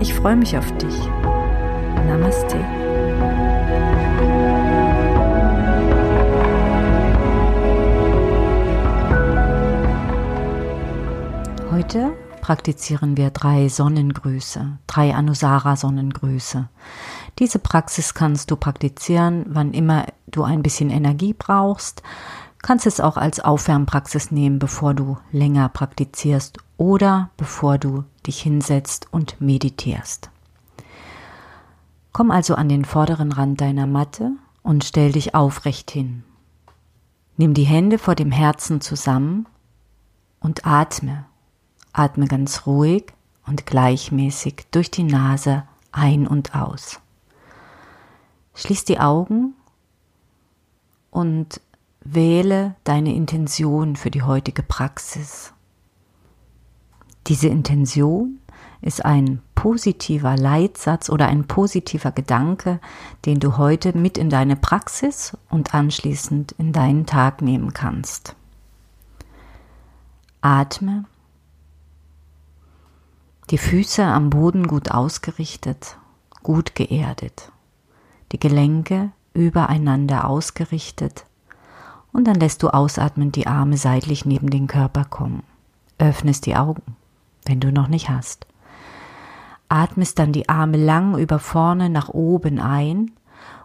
Ich freue mich auf dich. Namaste. Heute praktizieren wir drei Sonnengrüße, drei Anusara-Sonnengrüße. Diese Praxis kannst du praktizieren, wann immer du ein bisschen Energie brauchst. Kannst es auch als Aufwärmpraxis nehmen, bevor du länger praktizierst oder bevor du dich hinsetzt und meditierst. Komm also an den vorderen Rand deiner Matte und stell dich aufrecht hin. Nimm die Hände vor dem Herzen zusammen und atme. Atme ganz ruhig und gleichmäßig durch die Nase ein und aus. Schließ die Augen und wähle deine Intention für die heutige Praxis. Diese Intention ist ein positiver Leitsatz oder ein positiver Gedanke, den du heute mit in deine Praxis und anschließend in deinen Tag nehmen kannst. Atme. Die Füße am Boden gut ausgerichtet, gut geerdet. Die Gelenke übereinander ausgerichtet. Und dann lässt du ausatmend die Arme seitlich neben den Körper kommen. Öffnest die Augen wenn du noch nicht hast. Atmest dann die Arme lang über vorne nach oben ein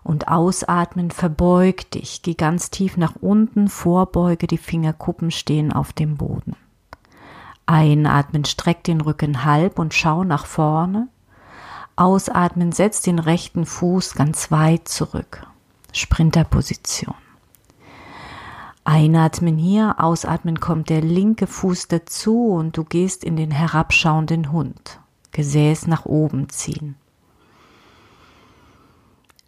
und ausatmen, verbeug dich, geh ganz tief nach unten, vorbeuge, die Fingerkuppen stehen auf dem Boden. Einatmen, streck den Rücken halb und schau nach vorne. Ausatmen, setz den rechten Fuß ganz weit zurück. Sprinterposition. Einatmen hier, ausatmen kommt der linke Fuß dazu und du gehst in den herabschauenden Hund. Gesäß nach oben ziehen.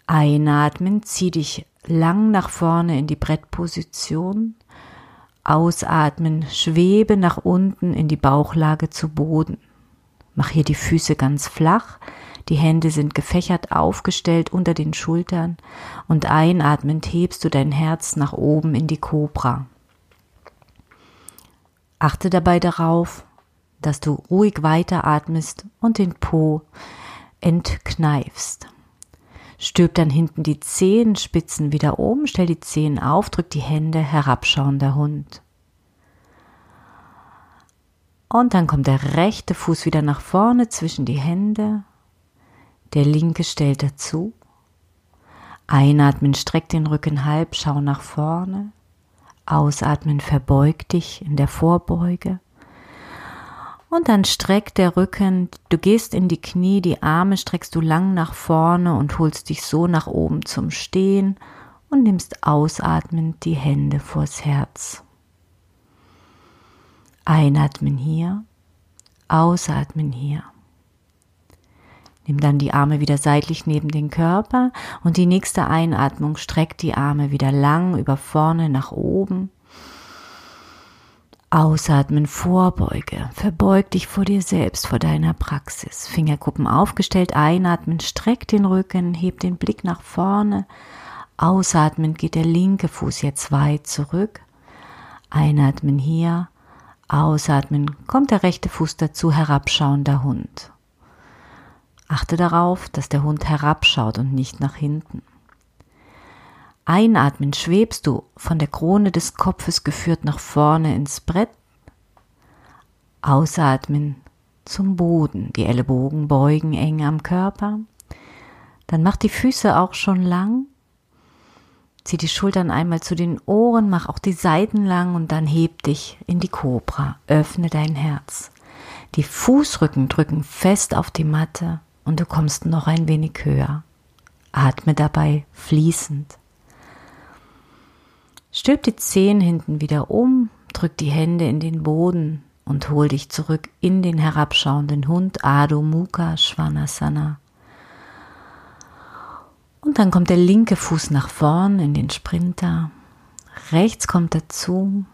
Einatmen, zieh dich lang nach vorne in die Brettposition. Ausatmen, schwebe nach unten in die Bauchlage zu Boden. Mach hier die Füße ganz flach, die Hände sind gefächert aufgestellt unter den Schultern und einatmend hebst du dein Herz nach oben in die Kobra. Achte dabei darauf, dass du ruhig weiteratmest und den Po entkneifst. Stülp dann hinten die Zehenspitzen wieder oben, stell die Zehen auf, drück die Hände, herabschauender Hund. Und dann kommt der rechte Fuß wieder nach vorne zwischen die Hände der linke stellt dazu. Einatmen, streck den Rücken halb, schau nach vorne. Ausatmen, verbeug dich in der Vorbeuge. Und dann streck der Rücken, du gehst in die Knie, die Arme streckst du lang nach vorne und holst dich so nach oben zum Stehen und nimmst ausatmend die Hände vors Herz. Einatmen hier, ausatmen hier. Nimm dann die Arme wieder seitlich neben den Körper und die nächste Einatmung streckt die Arme wieder lang über vorne nach oben. Ausatmen, Vorbeuge. Verbeug dich vor dir selbst, vor deiner Praxis. Fingerkuppen aufgestellt, einatmen, streck den Rücken, heb den Blick nach vorne. Ausatmen geht der linke Fuß jetzt weit zurück. Einatmen hier. Ausatmen kommt der rechte Fuß dazu, herabschauender Hund. Achte darauf, dass der Hund herabschaut und nicht nach hinten. Einatmen schwebst du von der Krone des Kopfes geführt nach vorne ins Brett. Ausatmen zum Boden, die Ellenbogen beugen eng am Körper. Dann mach die Füße auch schon lang. Zieh die Schultern einmal zu den Ohren, mach auch die Seiten lang und dann heb dich in die Kobra. Öffne dein Herz. Die Fußrücken drücken fest auf die Matte und du kommst noch ein wenig höher. Atme dabei fließend. Stülp die Zehen hinten wieder um, drück die Hände in den Boden und hol dich zurück in den herabschauenden Hund Adho Mukha Svanasana. Und dann kommt der linke Fuß nach vorn in den Sprinter. Rechts kommt dazu.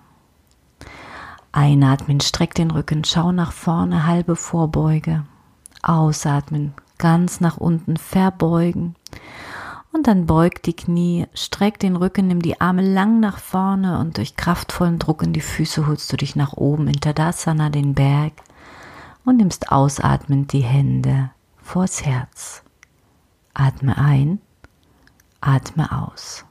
Einatmen, streck den Rücken, schau nach vorne, halbe Vorbeuge. Ausatmen, ganz nach unten verbeugen. Und dann beug die Knie, streck den Rücken, nimm die Arme lang nach vorne und durch kraftvollen Druck in die Füße holst du dich nach oben in Tadasana, den Berg, und nimmst ausatmend die Hände vors Herz. Atme ein, atme aus.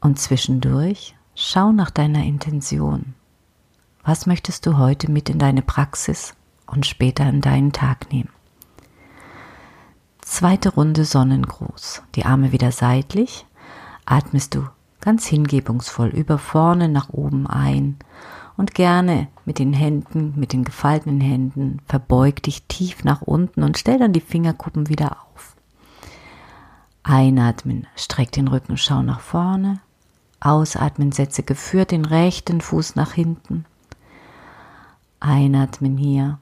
Und zwischendurch schau nach deiner Intention. Was möchtest du heute mit in deine Praxis und später in deinen Tag nehmen? Zweite Runde Sonnengruß. Die Arme wieder seitlich. Atmest du ganz hingebungsvoll über vorne nach oben ein und gerne mit den Händen, mit den gefalteten Händen, verbeug dich tief nach unten und stell dann die Fingerkuppen wieder auf. Einatmen, streck den Rücken, schau nach vorne. Ausatmen, setze geführt den rechten Fuß nach hinten. Einatmen hier.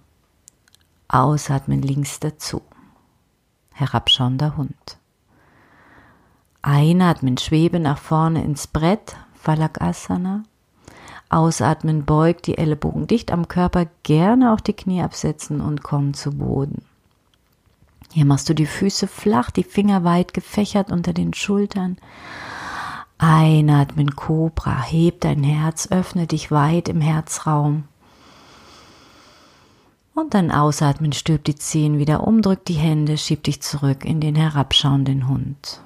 Ausatmen links dazu. Herabschauender Hund. Einatmen, schwebe nach vorne ins Brett, Falakasana. Ausatmen, beug die Ellenbogen dicht am Körper, gerne auch die Knie absetzen und komm zu Boden. Hier machst du die Füße flach, die Finger weit gefächert unter den Schultern. Einatmen, Cobra, heb dein Herz, öffne dich weit im Herzraum. Und dann ausatmen, stülp die Zehen wieder um, drück die Hände, schieb dich zurück in den herabschauenden Hund.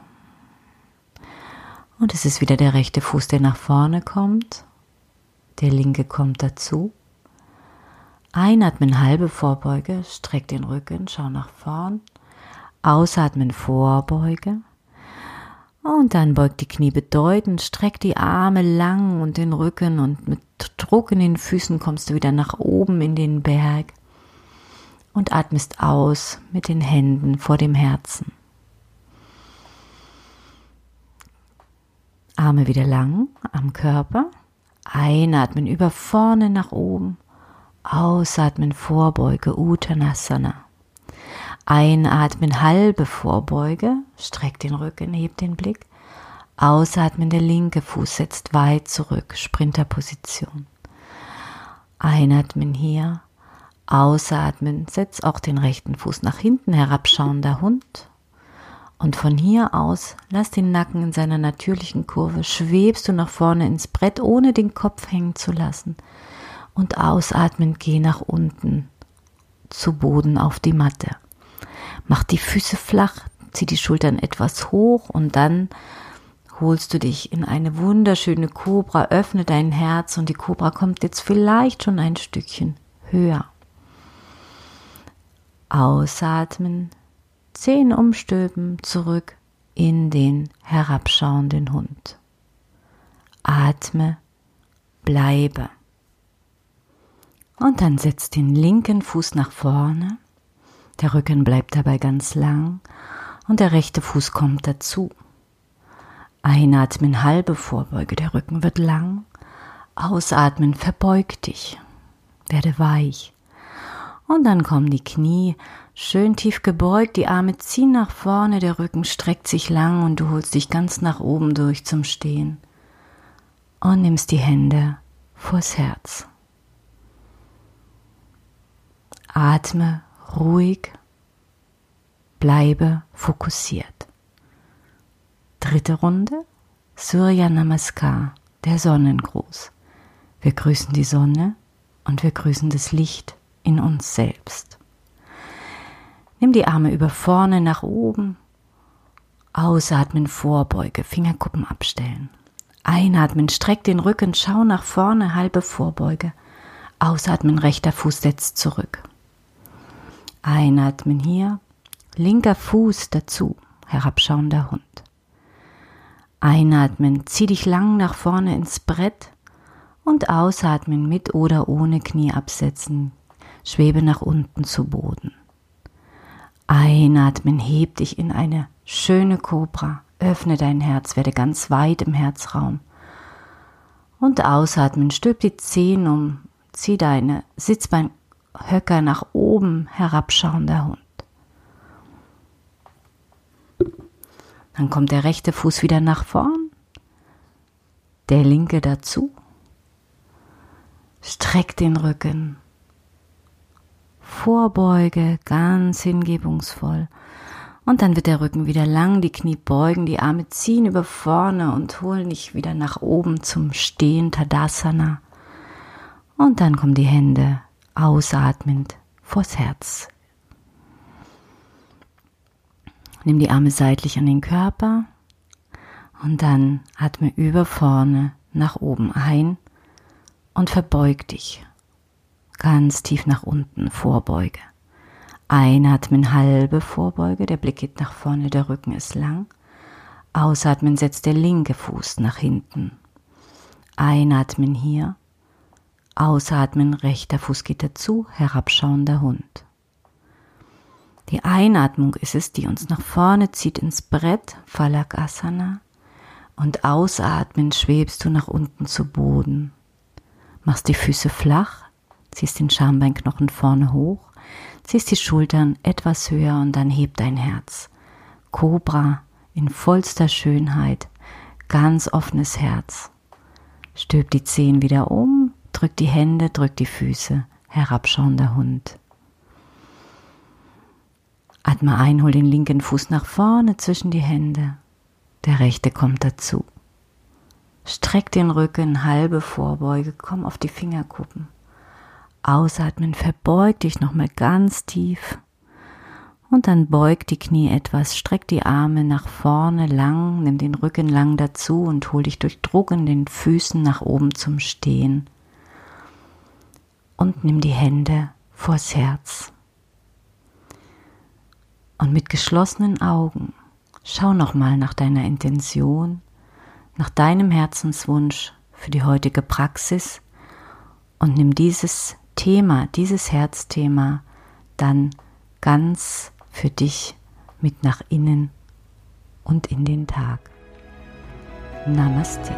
Und es ist wieder der rechte Fuß, der nach vorne kommt. Der linke kommt dazu. Einatmen, halbe Vorbeuge, streck den Rücken, schau nach vorn. Ausatmen, Vorbeuge. Und dann beugt die Knie bedeutend, streck die Arme lang und den Rücken und mit Druck in den Füßen kommst du wieder nach oben in den Berg und atmest aus mit den Händen vor dem Herzen. Arme wieder lang am Körper. Einatmen über vorne nach oben. Ausatmen Vorbeuge Uttanasana. Einatmen halbe Vorbeuge, streck den Rücken, heb den Blick. Ausatmen der linke Fuß setzt weit zurück, Sprinterposition. Einatmen hier Ausatmen, setz auch den rechten Fuß nach hinten, herabschauender Hund. Und von hier aus lass den Nacken in seiner natürlichen Kurve, schwebst du nach vorne ins Brett, ohne den Kopf hängen zu lassen. Und ausatmend geh nach unten zu Boden auf die Matte. Mach die Füße flach, zieh die Schultern etwas hoch und dann holst du dich in eine wunderschöne Kobra, öffne dein Herz und die Kobra kommt jetzt vielleicht schon ein Stückchen höher. Ausatmen, Zehen umstülpen, zurück in den herabschauenden Hund. Atme, bleibe. Und dann setz den linken Fuß nach vorne, der Rücken bleibt dabei ganz lang und der rechte Fuß kommt dazu. Einatmen, halbe Vorbeuge, der Rücken wird lang. Ausatmen, verbeug dich, werde weich. Und dann kommen die Knie schön tief gebeugt, die Arme ziehen nach vorne, der Rücken streckt sich lang und du holst dich ganz nach oben durch zum Stehen. Und nimmst die Hände vors Herz. Atme ruhig, bleibe fokussiert. Dritte Runde, Surya Namaskar, der Sonnengruß. Wir grüßen die Sonne und wir grüßen das Licht in uns selbst. Nimm die Arme über vorne nach oben. Ausatmen, Vorbeuge, Fingerkuppen abstellen. Einatmen, streck den Rücken, schau nach vorne, halbe Vorbeuge. Ausatmen, rechter Fuß setzt zurück. Einatmen hier, linker Fuß dazu, herabschauender Hund. Einatmen, zieh dich lang nach vorne ins Brett und ausatmen mit oder ohne Knie absetzen, schwebe nach unten zu Boden. Einatmen, heb dich in eine schöne Kobra, öffne dein Herz, werde ganz weit im Herzraum. Und ausatmen, stülp die Zehen um, zieh deine Sitzbeinhöcker nach oben, herabschauender Hund. Dann kommt der rechte Fuß wieder nach vorn, der linke dazu. Streck den Rücken. Vorbeuge, ganz hingebungsvoll. Und dann wird der Rücken wieder lang, die Knie beugen, die Arme ziehen über vorne und holen dich wieder nach oben zum Stehen, Tadasana. Und dann kommen die Hände ausatmend vors Herz. Nimm die Arme seitlich an den Körper und dann atme über vorne nach oben ein und verbeug dich. Ganz tief nach unten, Vorbeuge. Einatmen, halbe Vorbeuge, der Blick geht nach vorne, der Rücken ist lang. Ausatmen, setzt der linke Fuß nach hinten. Einatmen hier. Ausatmen, rechter Fuß geht dazu, herabschauender Hund. Die Einatmung ist es, die uns nach vorne zieht ins Brett, Falakasana. Und ausatmen schwebst du nach unten zu Boden. Machst die Füße flach, ziehst den Schambeinknochen vorne hoch ziehst die Schultern etwas höher und dann heb dein Herz. Cobra in vollster Schönheit, ganz offenes Herz. Stülp die Zehen wieder um, drück die Hände, drück die Füße, herabschauender Hund. Atme ein, hol den linken Fuß nach vorne zwischen die Hände. Der rechte kommt dazu. Streck den Rücken, halbe Vorbeuge, komm auf die Fingerkuppen. Ausatmen, verbeug dich nochmal ganz tief. Und dann beug die Knie etwas, streck die Arme nach vorne lang, nimm den Rücken lang dazu und hol dich durch Druck in den Füßen nach oben zum Stehen. Und nimm die Hände vors Herz. Und mit geschlossenen Augen schau nochmal nach deiner Intention, nach deinem Herzenswunsch für die heutige Praxis und nimm dieses Thema, dieses Herzthema dann ganz für dich mit nach innen und in den Tag. Namaste.